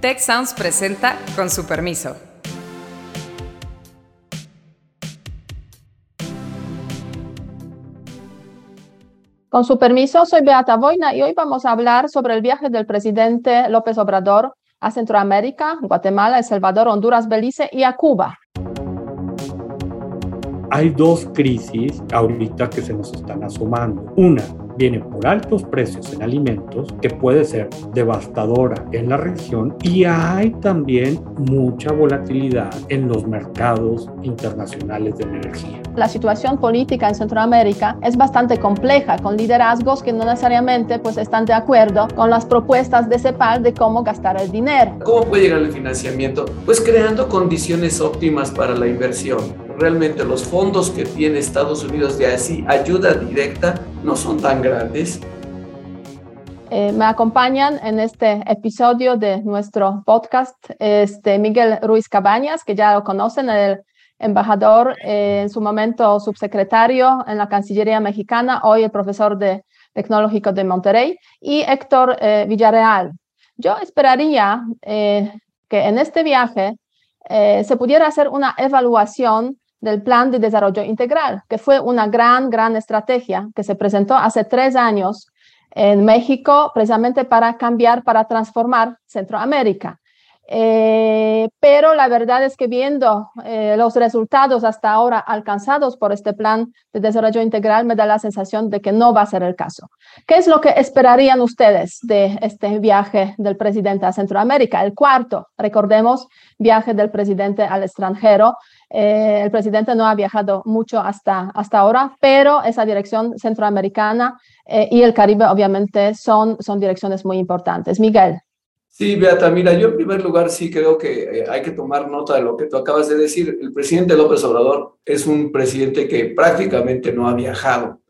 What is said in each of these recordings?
Tech Sounds presenta con su permiso. Con su permiso, soy Beata Boina y hoy vamos a hablar sobre el viaje del presidente López Obrador a Centroamérica, Guatemala, El Salvador, Honduras, Belice y a Cuba. Hay dos crisis ahorita que se nos están asomando. Una, viene por altos precios en alimentos, que puede ser devastadora en la región, y hay también mucha volatilidad en los mercados internacionales de energía. La situación política en Centroamérica es bastante compleja, con liderazgos que no necesariamente pues, están de acuerdo con las propuestas de CEPAL de cómo gastar el dinero. ¿Cómo puede llegar el financiamiento? Pues creando condiciones óptimas para la inversión realmente los fondos que tiene Estados Unidos de así ayuda directa no son tan grandes. Eh, me acompañan en este episodio de nuestro podcast este Miguel Ruiz Cabañas, que ya lo conocen, el embajador, eh, en su momento subsecretario en la Cancillería mexicana, hoy el profesor de Tecnológico de Monterrey, y Héctor eh, Villarreal. Yo esperaría que en este viaje se pudiera hacer una evaluación del Plan de Desarrollo Integral, que fue una gran, gran estrategia que se presentó hace tres años en México precisamente para cambiar, para transformar Centroamérica. Eh, pero la verdad es que viendo eh, los resultados hasta ahora alcanzados por este plan de desarrollo integral, me da la sensación de que no va a ser el caso. ¿Qué es lo que esperarían ustedes de este viaje del presidente a Centroamérica? El cuarto, recordemos, viaje del presidente al extranjero. Eh, el presidente no ha viajado mucho hasta, hasta ahora, pero esa dirección centroamericana y el Caribe obviamente son, son direcciones muy importantes. Miguel. Sí, Beata, mira, yo en primer lugar sí creo que eh, hay que tomar nota de lo que tú acabas de decir. El presidente López Obrador es un presidente que prácticamente no ha viajado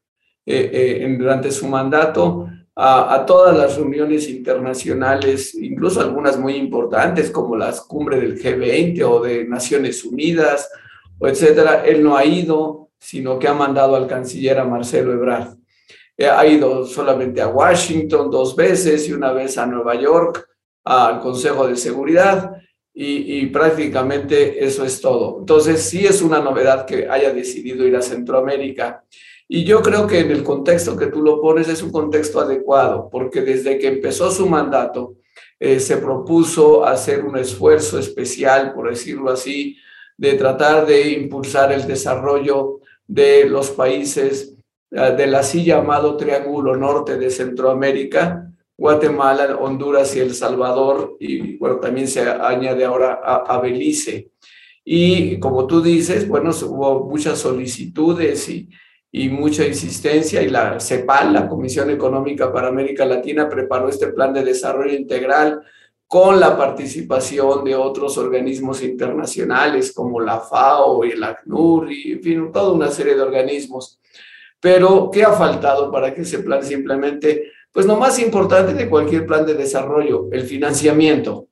eh, eh, durante su mandato a, todas las reuniones internacionales, incluso algunas muy importantes como las cumbres del G20 o de Naciones Unidas, o etcétera. Él no ha ido, sino que ha mandado al canciller a Marcelo Ebrard. Ha ido solamente a Washington dos veces y una vez a Nueva York al Consejo de Seguridad y, prácticamente eso es todo. Entonces, sí es una novedad que haya decidido ir a Centroamérica. Y yo creo que en el contexto que tú lo pones es un contexto adecuado, porque desde que empezó su mandato, eh, se propuso hacer un esfuerzo especial, por decirlo así, de tratar de impulsar el desarrollo de los países eh, del así llamado Triángulo Norte de Centroamérica, Guatemala, Honduras y El Salvador, y bueno, también se añade ahora a, Belice. Y como tú dices, bueno, hubo muchas solicitudes y, y mucha insistencia y la CEPAL, la Comisión Económica para América Latina, preparó este plan de desarrollo integral con la participación de otros organismos internacionales como la FAO y el ACNUR y, en fin, toda una serie de organismos. Pero, ¿qué ha faltado para que ese plan simplemente pues lo más importante de cualquier plan de desarrollo, el financiamiento.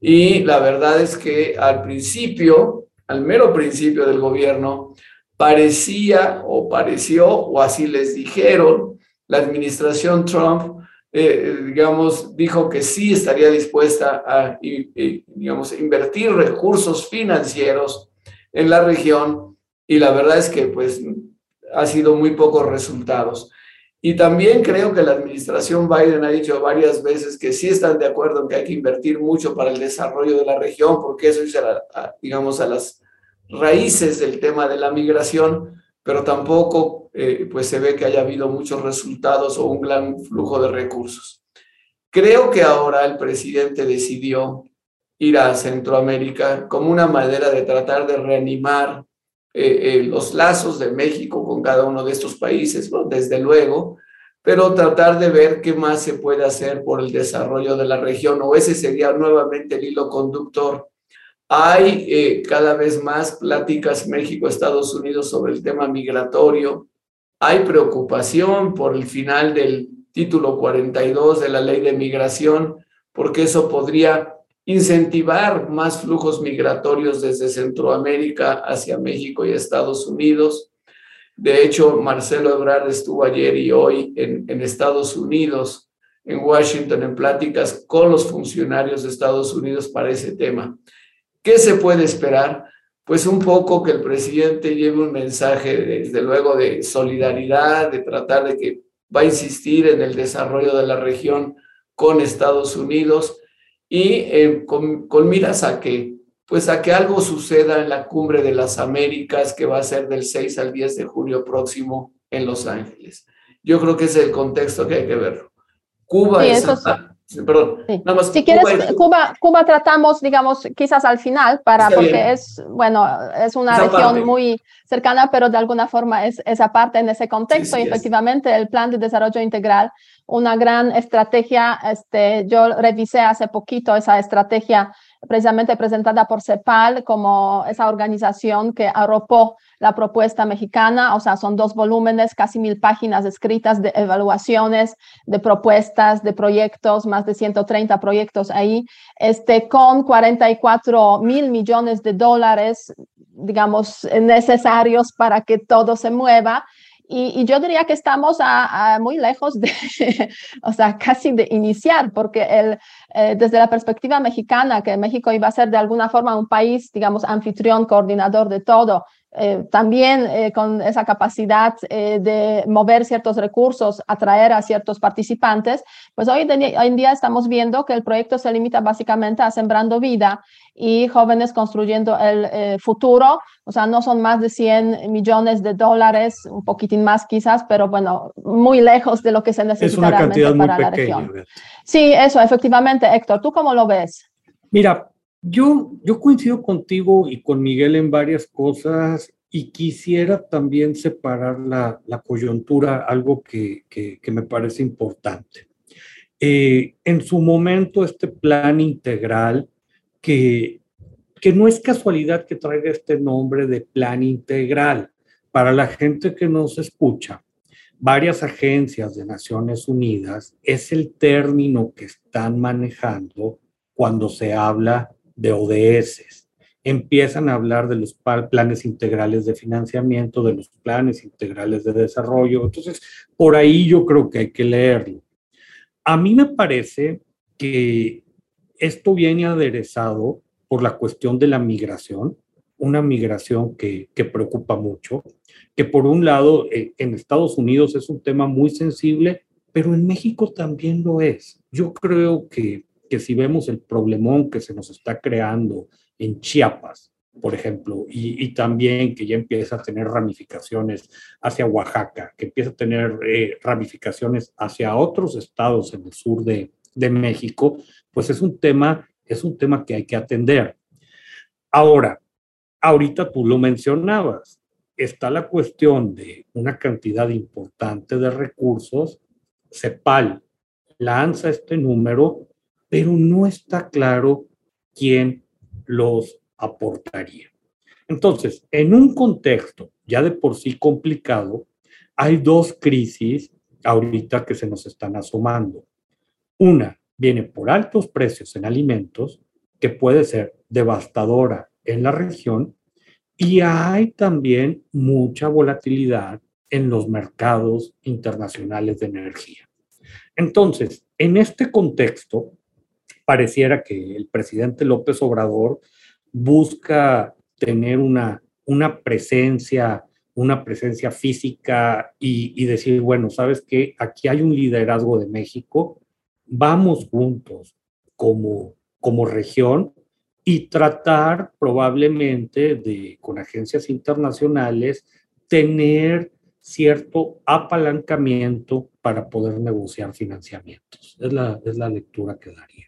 Y la verdad es que al principio, al mero principio del gobierno, parecía o pareció, o así les dijeron, la administración Trump, eh, digamos, dijo que sí estaría dispuesta a, digamos, invertir recursos financieros en la región y la verdad es que pues ha sido muy pocos resultados. Y también creo que la administración Biden ha dicho varias veces que sí están de acuerdo en que hay que invertir mucho para el desarrollo de la región, porque eso es, digamos, a las raíces del tema de la migración, pero tampoco eh, pues se ve que haya habido muchos resultados o un gran flujo de recursos. Creo que ahora el presidente decidió ir a Centroamérica como una manera de tratar de reanimar eh, eh, los lazos de México con cada uno de estos países, desde luego, pero tratar de ver qué más se puede hacer por el desarrollo de la región, o ese sería nuevamente el hilo conductor. Hay eh, cada vez más pláticas México-Estados Unidos sobre el tema migratorio, hay preocupación por el final del título 42 de la ley de migración, porque eso podría incentivar más flujos migratorios desde Centroamérica hacia México y Estados Unidos. De hecho, Marcelo Ebrard estuvo ayer y hoy en, Estados Unidos en Washington en pláticas con los funcionarios de Estados Unidos para ese tema. ¿Qué se puede esperar? Pues un poco que el presidente lleve un mensaje, desde luego, de solidaridad, de tratar de que va a insistir en el desarrollo de la región con Estados Unidos y eh, con, con, miras a que, pues a que algo suceda en la cumbre de las Américas que va a ser del 6 al 10 de julio próximo en Los Ángeles. Yo creo que es el contexto que hay que verlo. Cuba es... Perdón, nada más. Si quieres, Cuba, Cuba, tratamos, digamos, quizás al final, para, porque es, bueno, es una región muy cercana, pero de alguna forma es esa parte en ese contexto. y efectivamente, el plan de desarrollo integral, una gran estrategia, este, yo revisé hace poquito esa estrategia precisamente presentada por CEPAL como esa organización que arropó la propuesta mexicana, o sea, son dos volúmenes, casi mil páginas escritas de evaluaciones, de propuestas, de proyectos, más de 130 proyectos ahí, este, con 44 mil millones de dólares, digamos, necesarios para que todo se mueva. Y, yo diría que estamos muy lejos de, o sea, casi de iniciar, porque el, eh, desde la perspectiva mexicana, que México iba a ser de alguna forma un país, digamos, anfitrión, coordinador de todo, eh, también eh, con esa capacidad eh, de mover ciertos recursos, atraer a ciertos participantes, pues hoy, en día estamos viendo que el proyecto se limita básicamente a sembrando vida y jóvenes construyendo el futuro. O sea, no son más de 100 millones de dólares, un poquitín más quizás, pero bueno, muy lejos de lo que se necesita realmente para la región. Sí, eso, efectivamente, Héctor. ¿Tú cómo lo ves? Mira, yo, yo coincido contigo y con Miguel en varias cosas y quisiera también separar la, la coyuntura, algo que, que, me parece importante. Eh, en su momento, este plan integral, que, que no es casualidad que traiga este nombre de plan integral, para la gente que nos escucha, varias agencias de Naciones Unidas es el término que están manejando cuando se habla de ODS. Empiezan a hablar de los planes integrales de financiamiento, de los planes integrales de desarrollo. Entonces, por ahí yo creo que hay que leerlo. A mí me parece que esto viene aderezado por la cuestión de la migración, una migración que, preocupa mucho, que por un lado eh, en Estados Unidos es un tema muy sensible, pero en México también lo es. Yo creo que que si vemos el problemón que se nos está creando en Chiapas, por ejemplo, y, también que ya empieza a tener ramificaciones hacia Oaxaca, que empieza a tener eh, ramificaciones hacia otros estados en el sur de, de México, pues es un tema, es un tema que hay que atender. Ahora, ahorita tú lo mencionabas, está la cuestión de una cantidad importante de recursos. CEPAL lanza este número pero no está claro quién los aportaría. Entonces, en un contexto ya de por sí complicado, hay dos crisis ahorita que se nos están asomando. Una viene por altos precios en alimentos, que puede ser devastadora en la región, y hay también mucha volatilidad en los mercados internacionales de energía. Entonces, en este contexto, pareciera que el presidente López Obrador busca tener una, una presencia, una presencia física y, decir, bueno, sabes que aquí hay un liderazgo de México, vamos juntos como, como región y tratar probablemente de, con agencias internacionales, tener cierto apalancamiento para poder negociar financiamientos. Es la, es la lectura que daría.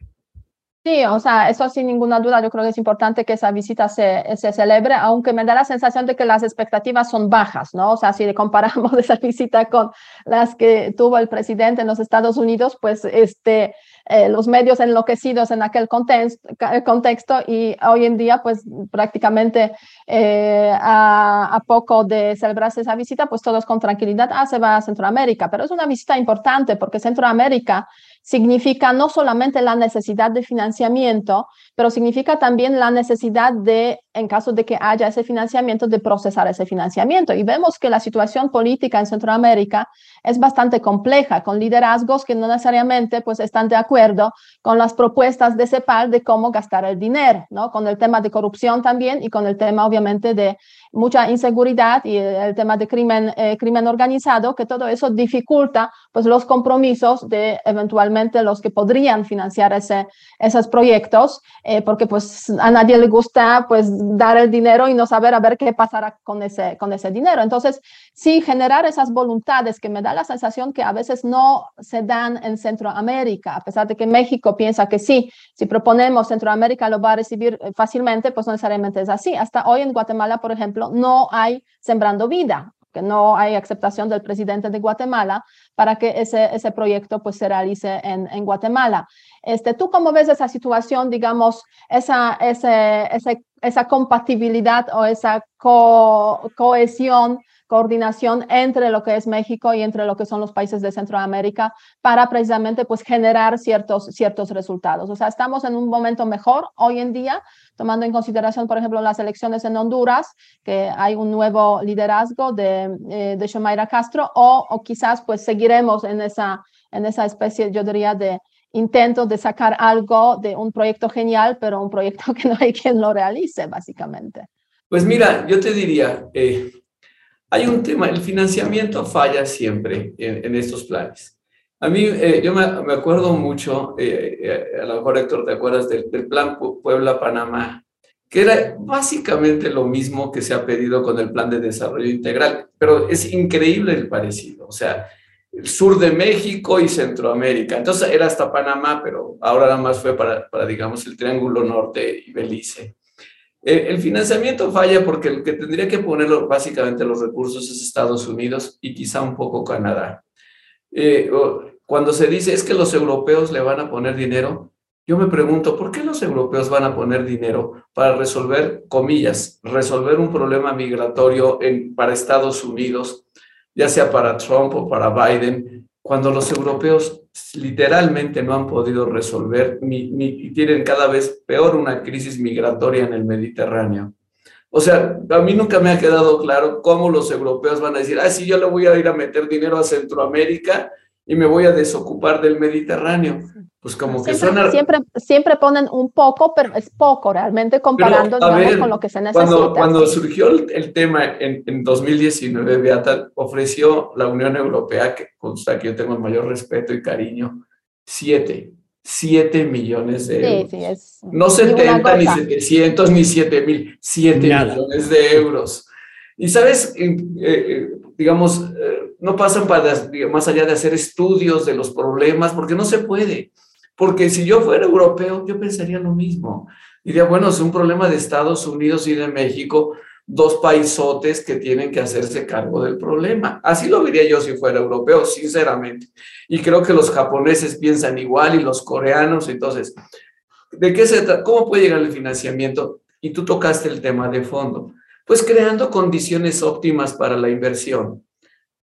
Sí, o sea, eso sin ninguna duda, yo creo que es importante que esa visita se, se, celebre, aunque me da la sensación de que las expectativas son bajas, ¿no? O sea, si comparamos esa visita con las que tuvo el presidente en los Estados Unidos, pues este, eh, los medios enloquecidos en aquel contexto, contexto y hoy en día, pues prácticamente eh, a, a, poco de celebrarse esa visita, pues todos con tranquilidad, ah, se va a Centroamérica, pero es una visita importante porque Centroamérica significa no solamente la necesidad de financiamiento, pero significa también la necesidad de, en caso de que haya ese financiamiento, de procesar ese financiamiento. Y vemos que la situación política en Centroamérica es bastante compleja, con liderazgos que no necesariamente pues, están de acuerdo con las propuestas de CEPAL de cómo gastar el dinero, ¿no? con el tema de corrupción también y con el tema obviamente de mucha inseguridad y el tema de crimen, eh, crimen organizado, que todo eso dificulta pues, los compromisos de eventualmente los que podrían financiar ese, esos proyectos, eh, porque pues a nadie le gusta pues dar el dinero y no saber a ver qué pasará con ese, con ese dinero. Entonces, sí, generar esas voluntades que me da la sensación que a veces no se dan en Centroamérica, a pesar de que México piensa que sí, si proponemos Centroamérica lo va a recibir eh, fácilmente, pues no necesariamente es así. Hasta hoy en Guatemala, por ejemplo, no hay sembrando vida, que no hay aceptación del presidente de Guatemala para que ese, ese proyecto pues se realice en, en Guatemala. Este, ¿Tú cómo ves esa situación, digamos, esa, ese, esa compatibilidad o esa cohesión coordinación entre lo que es México y entre lo que son los países de Centroamérica para precisamente pues generar ciertos, ciertos resultados. O sea, estamos en un momento mejor hoy en día, tomando en consideración, por ejemplo, las elecciones en Honduras, que hay un nuevo liderazgo de, eh, de Shomaira Castro, o, o quizás pues seguiremos en esa, en esa especie, yo diría, de intento de sacar algo de un proyecto genial, pero un proyecto que no hay quien lo realice, básicamente. Pues mira, yo te diría, eh, hay un tema, el financiamiento falla siempre en, estos planes. A mí, eh, yo me, acuerdo mucho, eh, eh, a lo mejor Héctor, ¿te acuerdas del, plan Puebla-Panamá? Que era básicamente lo mismo que se ha pedido con el plan de desarrollo integral, pero es increíble el parecido. O sea, el sur de México y Centroamérica. Entonces era hasta Panamá, pero ahora nada más fue para, para digamos, el Triángulo Norte y Belice. Eh, el financiamiento falla porque el que tendría que poner básicamente los recursos es Estados Unidos y quizá un poco Canadá. Eh, cuando se dice es que los europeos le van a poner dinero, yo me pregunto, ¿por qué los europeos van a poner dinero para resolver, comillas, resolver un problema migratorio para Estados Unidos, ya sea para Trump o para Biden, cuando los europeos literalmente no han podido resolver ni, y tienen cada vez peor una crisis migratoria en el Mediterráneo. O sea, a mí nunca me ha quedado claro cómo los europeos van a decir, ah, sí, yo le voy a ir a meter dinero a Centroamérica y me voy a desocupar del Mediterráneo. Pues como que siempre, Siempre, siempre ponen un poco, pero es poco realmente comparando con lo que se necesita. Cuando, cuando surgió el, tema en, en, 2019, Beata ofreció la Unión Europea, que consta que yo tengo el mayor respeto y cariño, siete, siete millones de euros. Sí, sí, es no 70, ni 700, ni 7 mil, siete millones de euros. Y sabes, eh, eh, digamos, eh, no pasan para, más allá de hacer estudios de los problemas, porque no se puede. Porque si yo fuera europeo, yo pensaría lo mismo. Diría, bueno, es un problema de Estados Unidos y de México, dos paisotes que tienen que hacerse cargo del problema. Así lo vería yo si fuera europeo, sinceramente. Y creo que los japoneses piensan igual y los coreanos. Entonces, ¿de qué se trata? ¿Cómo puede llegar el financiamiento? Y tú tocaste el tema de fondo. Pues creando condiciones óptimas para la inversión.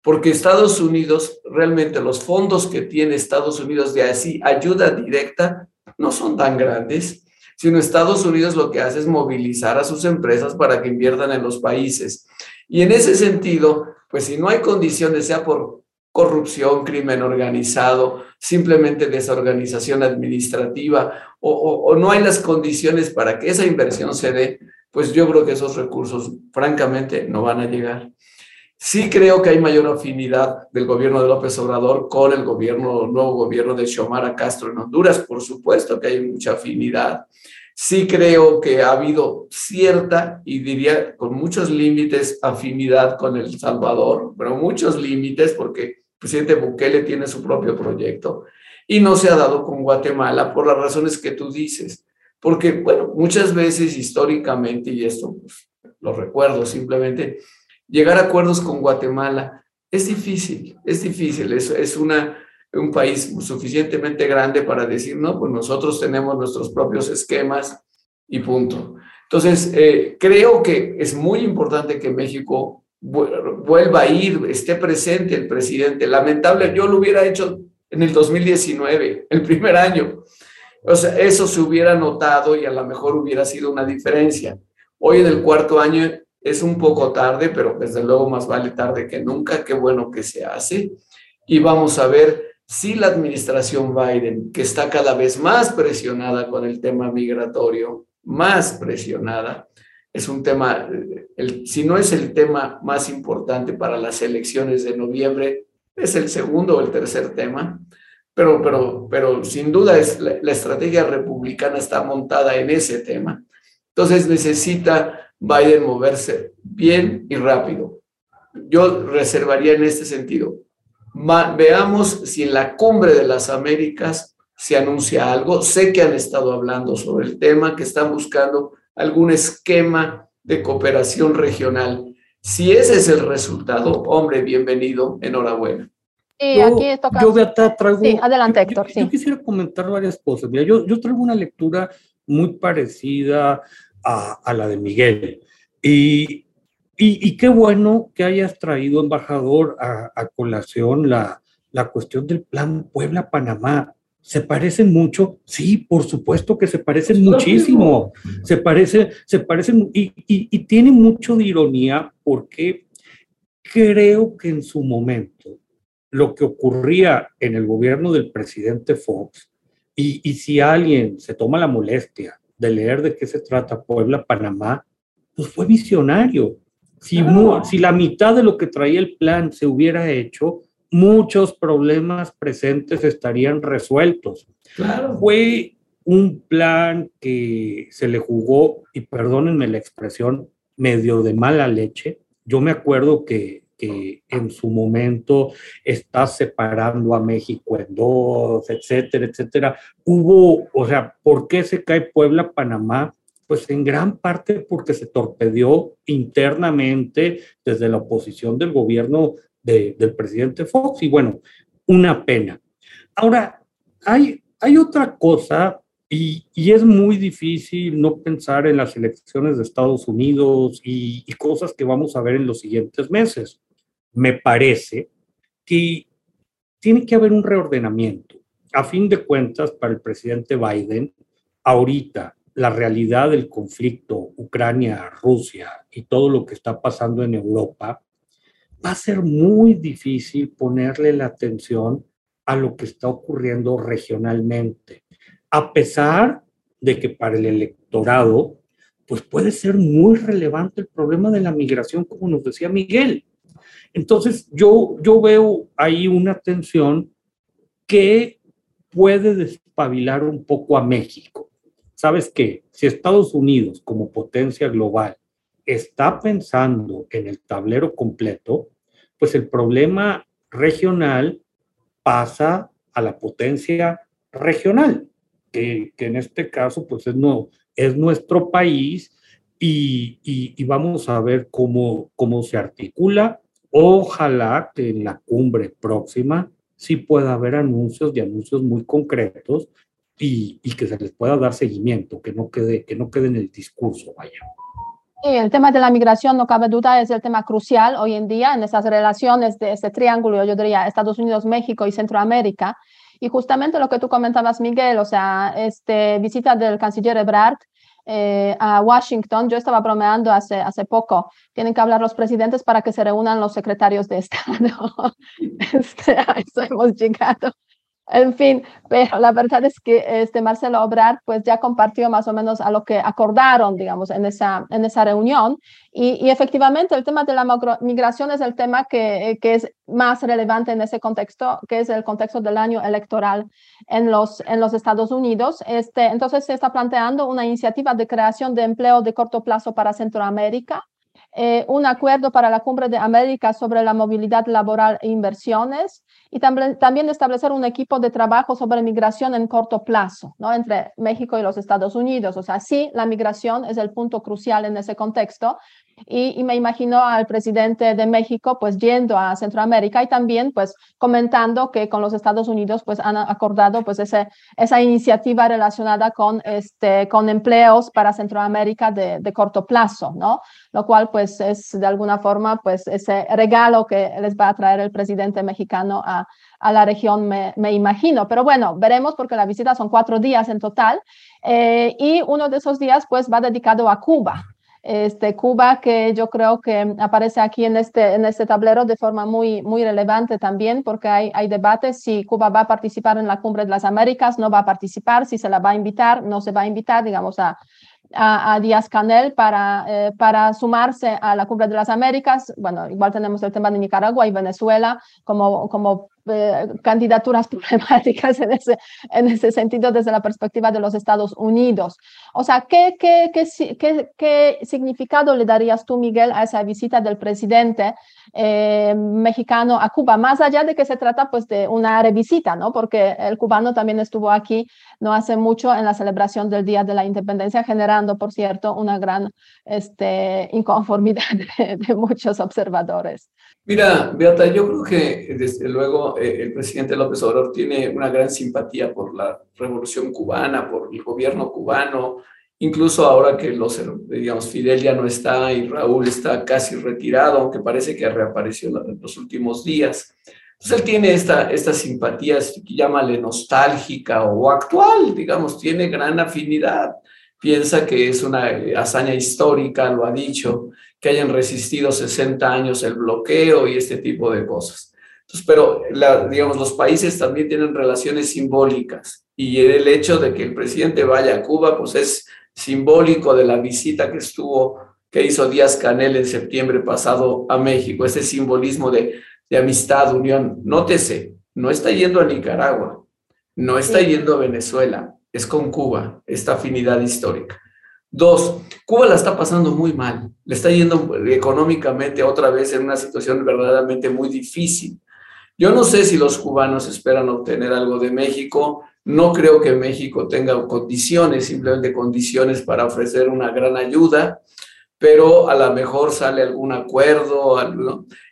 Porque Estados Unidos, realmente los fondos que tiene Estados Unidos de así ayuda directa no son tan grandes, sino Estados Unidos lo que hace es movilizar a sus empresas para que inviertan en los países. Y en ese sentido, pues si no hay condiciones, sea por corrupción, crimen organizado, simplemente desorganización administrativa, o, o, no hay las condiciones para que esa inversión se dé, pues yo creo que esos recursos, francamente, no van a llegar. Sí creo que hay mayor afinidad del gobierno de López Obrador con el nuevo gobierno de Xiomara Castro en Honduras. Por supuesto que hay mucha afinidad. Sí creo que ha habido cierta, y diría con muchos límites, afinidad con El Salvador, pero muchos límites porque el presidente Bukele tiene su propio proyecto y no se ha dado con Guatemala por las razones que tú dices. Porque, bueno, muchas veces históricamente, y esto pues, lo recuerdo simplemente, llegar a acuerdos con Guatemala es difícil, es difícil, es, es una, un país suficientemente grande para decir, no, pues nosotros tenemos nuestros propios esquemas y punto. Entonces, eh, creo que es muy importante que México vuelva a ir, esté presente el presidente. Lamentable, yo lo hubiera hecho en el 2019, el primer año. O sea, eso se hubiera notado y a lo mejor hubiera sido una diferencia. Hoy en el cuarto año es un poco tarde, pero desde luego más vale tarde que nunca. Qué bueno que se hace. Y vamos a ver si la administración Biden, que está cada vez más presionada con el tema migratorio, más presionada, es un tema, el, si no es el tema más importante para las elecciones de noviembre, es el segundo o el tercer tema, pero, pero, pero sin duda es, la, la estrategia republicana está montada en ese tema. Entonces necesita Biden moverse bien y rápido. Yo reservaría en este sentido veamos si en la cumbre de las Américas se anuncia algo. Sé que han estado hablando sobre el tema, que están buscando algún esquema de cooperación regional. Si ese es el resultado, hombre, bienvenido, enhorabuena. Sí, aquí toca... Yo, Beata, traigo... Sí, adelante, Héctor. Yo, yo, quisiera comentar varias cosas. Mira, yo, yo traigo una lectura muy parecida a, a la de Miguel. Y y, qué bueno que hayas traído, embajador, a, colación la, la cuestión del plan Puebla-Panamá. ¿Se parecen mucho? Sí, por supuesto que se parecen muchísimo. Se parece, se parecen y, y, y, tiene mucho de ironía porque creo que en su momento lo que ocurría en el gobierno del presidente Fox, y, y si alguien se toma la molestia de leer de qué se trata Puebla-Panamá, pues fue visionario. Si, la mitad de lo que traía el plan se hubiera hecho, muchos problemas presentes estarían resueltos. Fue un plan que se le jugó, y perdónenme la expresión, medio de mala leche. Yo me acuerdo que, que en su momento está separando a México en dos, etcétera, etcétera. Hubo, o sea, ¿por qué se cae Puebla, Panamá? Pues en gran parte porque se torpedió internamente desde la oposición del gobierno del presidente Fox y bueno, una pena. Ahora, hay, hay otra cosa y, y, es muy difícil no pensar en las elecciones de Estados Unidos y, y cosas que vamos a ver en los siguientes meses. Me parece que tiene que haber un reordenamiento. A fin de cuentas, para el presidente Biden, ahorita la realidad del conflicto Ucrania-Rusia y todo lo que está pasando en Europa, va a ser muy difícil ponerle la atención a lo que está ocurriendo regionalmente, a pesar de que para el electorado, pues puede ser muy relevante el problema de la migración, como nos decía Miguel. Entonces, yo, yo veo ahí una tensión que puede despabilar un poco a México sabes que si Estados Unidos como potencia global está pensando en el tablero completo, pues el problema regional pasa a la potencia regional, que, en este caso pues es, no, es nuestro país y, y, y, vamos a ver cómo, cómo se articula. Ojalá que en la cumbre próxima sí pueda haber anuncios y anuncios muy concretos y, y, que se les pueda dar seguimiento, que no quede, que no quede en el discurso, vaya. Y el tema de la migración, no cabe duda, es el tema crucial hoy en día en esas relaciones de ese triángulo, yo diría, Estados Unidos, México y Centroamérica. Y justamente lo que tú comentabas, Miguel, o sea, este, visita del canciller Ebrard eh, a Washington, yo estaba bromeando hace, hace poco, tienen que hablar los presidentes para que se reúnan los secretarios de Estado. este, a eso hemos llegado. En fin, pero la verdad es que este Marcelo Obrar pues ya compartió más o menos a lo que acordaron, digamos, en esa, en esa reunión. Y, efectivamente el tema de la migración es el tema que, que, es más relevante en ese contexto, que es el contexto del año electoral en los, en los Estados Unidos. Este, entonces se está planteando una iniciativa de creación de empleo de corto plazo para Centroamérica. Eh, un acuerdo para la Cumbre de América sobre la movilidad laboral e inversiones, y también, establecer un equipo de trabajo sobre migración en corto plazo, ¿no? Entre México y los Estados Unidos. O sea, sí, la migración es el punto crucial en ese contexto. Y, me imagino al presidente de México pues yendo a Centroamérica y también pues comentando que con los Estados Unidos pues han acordado pues ese, esa iniciativa relacionada con, este, con empleos para Centroamérica de, de corto plazo, ¿no? Lo cual pues es de alguna forma pues ese regalo que les va a traer el presidente mexicano a, a la región, me, me, imagino. Pero bueno, veremos porque la visita son cuatro días en total eh, y uno de esos días pues va dedicado a Cuba este, Cuba, que yo creo que aparece aquí en este, en este tablero de forma muy, muy relevante también, porque hay, hay debates si Cuba va a participar en la Cumbre de las Américas, no va a participar, si se la va a invitar, no se va a invitar, digamos, a, a, Díaz Canel para, eh, para sumarse a la Cumbre de las Américas. Bueno, igual tenemos el tema de Nicaragua y Venezuela como, como eh, candidaturas problemáticas en ese, en ese sentido desde la perspectiva de los Estados Unidos. O sea, ¿qué, qué, qué, qué, significado le darías tú, Miguel, a esa visita del presidente eh, mexicano a Cuba? Más allá de que se trata pues de una revisita, ¿no? Porque el cubano también estuvo aquí no hace mucho en la celebración del Día de la Independencia, generando, por cierto, una gran este, inconformidad de muchos observadores. Mira, Beata, yo creo que desde luego eh, el presidente López Obrador tiene una gran simpatía por la revolución cubana, por el gobierno cubano, incluso ahora que los, digamos, Fidel ya no está y Raúl está casi retirado, aunque parece que reapareció en los últimos días. Entonces él tiene esta, esta simpatía, llámale nostálgica o actual, digamos, tiene gran afinidad piensa que es una hazaña histórica, lo ha dicho, que hayan resistido 60 años el bloqueo y este tipo de cosas. Entonces, pero, digamos, los países también tienen relaciones simbólicas y el hecho de que el presidente vaya a Cuba, pues es simbólico de la visita que estuvo, que hizo Díaz Canel en septiembre pasado a México, ese simbolismo de, de amistad, unión. Nótese, no está yendo a Nicaragua, no está yendo a Venezuela, es con Cuba, esta afinidad histórica. Dos, Cuba la está pasando muy mal, le está yendo económicamente otra vez en una situación verdaderamente muy difícil. Yo no sé si los cubanos esperan obtener algo de México, no creo que México tenga condiciones, simplemente condiciones para ofrecer una gran ayuda, pero a lo mejor sale algún acuerdo.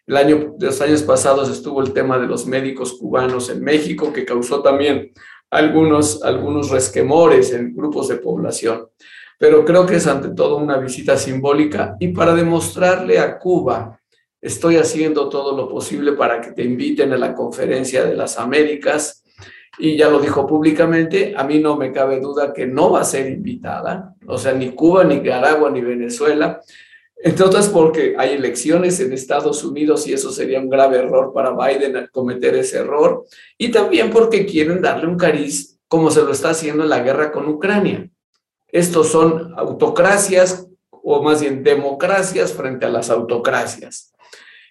El año, los años pasados estuvo el tema de los médicos cubanos en México, que causó también algunos, algunos resquemores en grupos de población. Pero creo que es ante todo una visita simbólica y para demostrarle a Cuba, estoy haciendo todo lo posible para que te inviten a la conferencia de las Américas y ya lo dijo públicamente, a mí no me cabe duda que no va a ser invitada, o sea, ni Cuba, ni Nicaragua, ni Venezuela, entre otras porque hay elecciones en Estados Unidos y eso sería un grave error para Biden cometer ese error. Y también porque quieren darle un cariz como se lo está haciendo en la guerra con Ucrania. Estos son autocracias o más bien democracias frente a las autocracias.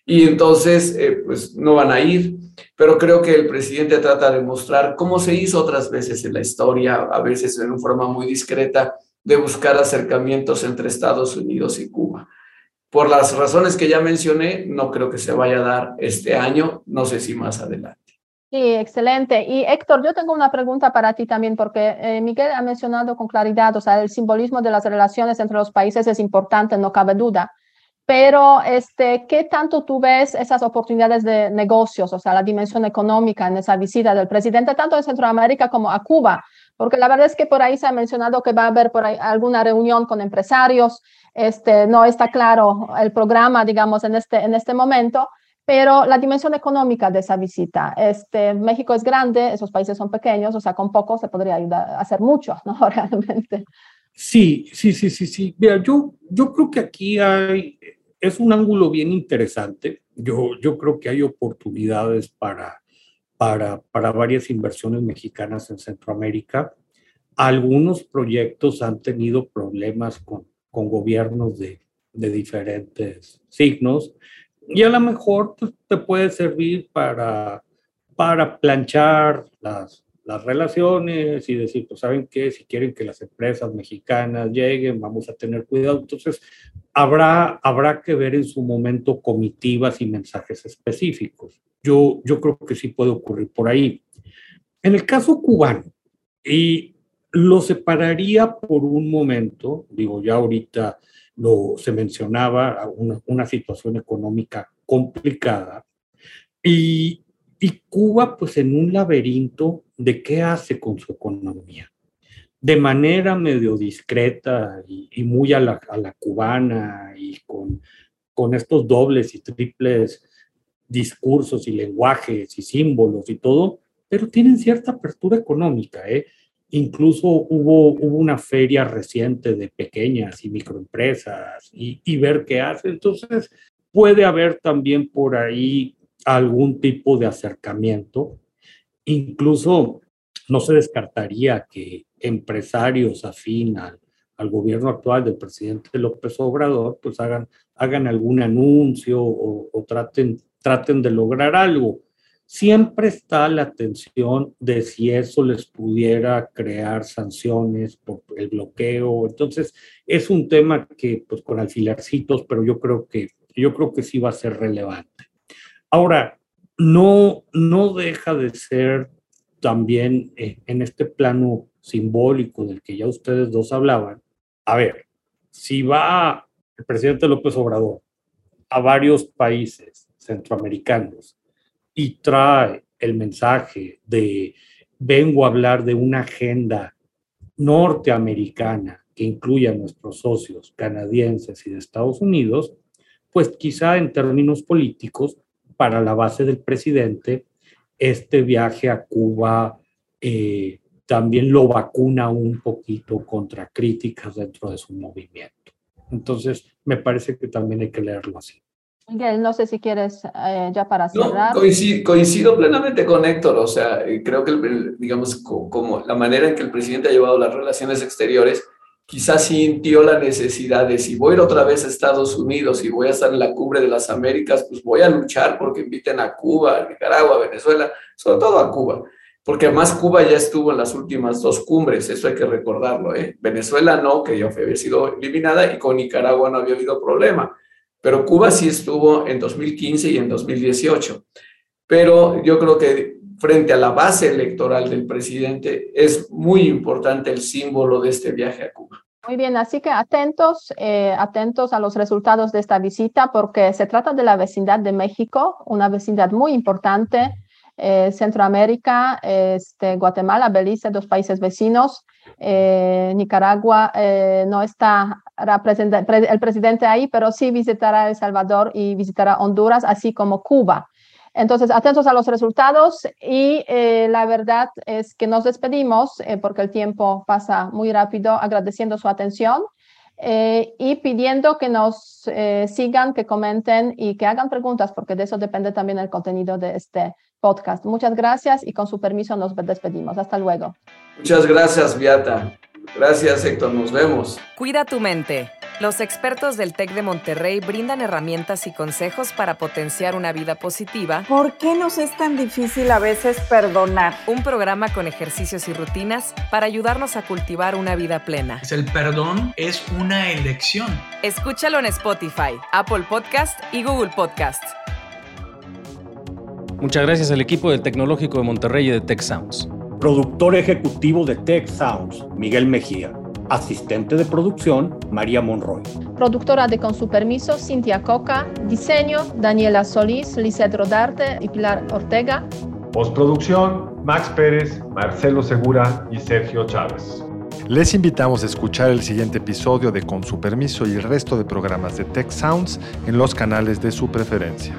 Y entonces, eh, pues no van a ir, pero creo que el presidente trata de mostrar cómo se hizo otras veces en la historia, a veces en una forma muy discreta, de buscar acercamientos entre Estados Unidos y Cuba. Por las razones que ya mencioné, no creo que se vaya a dar este año, no sé si más adelante. Sí, excelente. Y Héctor, yo tengo una pregunta para ti también, porque eh, Miguel ha mencionado con claridad, o sea, el simbolismo de las relaciones entre los países es importante, no cabe duda. Pero, este, ¿qué tanto tú ves esas oportunidades de negocios, o sea, la dimensión económica en esa visita del presidente, tanto en Centroamérica como a Cuba? Porque la verdad es que por ahí se ha mencionado que va a haber alguna reunión con empresarios este, no está claro el programa, digamos, en este, en este momento, pero la dimensión económica de esa visita. Este, México es grande, esos países son pequeños, o sea, con poco se podría hacer mucho, ¿no? Realmente. Sí, sí, sí, sí, sí. Mira, yo, yo creo que aquí hay, es un ángulo bien interesante. Yo, yo creo que hay oportunidades para, para, para varias inversiones mexicanas en Centroamérica. Algunos proyectos han tenido problemas con con gobiernos de, de diferentes signos y a lo mejor pues, te puede servir para, para planchar las, las relaciones y decir, pues saben qué, si quieren que las empresas mexicanas lleguen, vamos a tener cuidado. Entonces, habrá, habrá que ver en su momento comitivas y mensajes específicos. Yo, yo creo que sí puede ocurrir por ahí. En el caso cubano, y lo separaría por un momento, digo, ya ahorita lo, se mencionaba una, una situación económica complicada y, y Cuba pues en un laberinto de qué hace con su economía. De manera medio discreta y, muy a la, cubana y con, con estos dobles y triples discursos y lenguajes y símbolos y todo, pero tienen cierta apertura económica. ¿eh? Incluso hubo, hubo una feria reciente de pequeñas y microempresas y, y ver qué hace. Entonces, puede haber también por ahí algún tipo de acercamiento. Incluso no se descartaría que empresarios afín al, gobierno actual del presidente López Obrador, pues hagan, hagan algún anuncio o, o traten, traten de lograr algo siempre está la tensión de si eso les pudiera crear sanciones por el bloqueo. Entonces, es un tema que, pues, con alfilercitos, pero yo creo que, yo creo que sí va a ser relevante. Ahora, no, no deja de ser también eh, en este plano simbólico del que ya ustedes dos hablaban. A ver, si va el presidente López Obrador a varios países centroamericanos y trae el mensaje de vengo a hablar de una agenda norteamericana que incluya a nuestros socios canadienses y de Estados Unidos, pues quizá en términos políticos, para la base del presidente, este viaje a Cuba eh, también lo vacuna un poquito contra críticas dentro de su movimiento. Entonces, me parece que también hay que leerlo así. Miguel, no sé si quieres eh, ya para cerrar. No, coincido, plenamente con Héctor, o sea, creo que, digamos, como la manera en que el presidente ha llevado las relaciones exteriores, quizás sintió la necesidad de si voy a ir otra vez a Estados Unidos y voy a estar en la cumbre de las Américas, pues voy a luchar porque inviten a Cuba, a Nicaragua, a Venezuela, sobre todo a Cuba, porque además Cuba ya estuvo en las últimas dos cumbres, eso hay que recordarlo, ¿eh? Venezuela no, que ya había sido eliminada y con Nicaragua no había habido problema pero Cuba sí estuvo en 2015 y en 2018. Pero yo creo que frente a la base electoral del presidente es muy importante el símbolo de este viaje a Cuba. Muy bien, así que atentos, eh, atentos a los resultados de esta visita porque se trata de la vecindad de México, una vecindad muy importante, eh, Centroamérica, este, Guatemala, Belice, dos países vecinos. Eh, Nicaragua no está el presidente ahí, pero sí visitará El Salvador y visitará Honduras, así como Cuba. Entonces, atentos a los resultados y eh, la verdad es que nos despedimos eh, porque el tiempo pasa muy rápido, agradeciendo su atención eh, y pidiendo que nos sigan, que comenten y que hagan preguntas porque de eso depende también el contenido de este podcast. Muchas gracias y con su permiso nos despedimos. Hasta luego. Muchas gracias, Viata. Gracias, Héctor. Nos vemos. Cuida tu mente. Los expertos del TEC de Monterrey brindan herramientas y consejos para potenciar una vida positiva. ¿Por qué nos es tan difícil a veces perdonar? Un programa con ejercicios y rutinas para ayudarnos a cultivar una vida plena. El perdón es una elección. Escúchalo en Spotify, Apple Podcast y Google Podcast. Muchas gracias al equipo del Tecnológico de Monterrey y de Tech Sounds. Productor ejecutivo de Tech Sounds, Miguel Mejía. Asistente de producción, María Monroy. Productora de Con su permiso, Cintia Coca. Diseño, Daniela Solís, Lizeth Rodarte y Pilar Ortega. Postproducción, Max Pérez, Marcelo Segura y Sergio Chávez. Les invitamos a escuchar el siguiente episodio de Con su permiso y el resto de programas de Tech Sounds en los canales de su preferencia.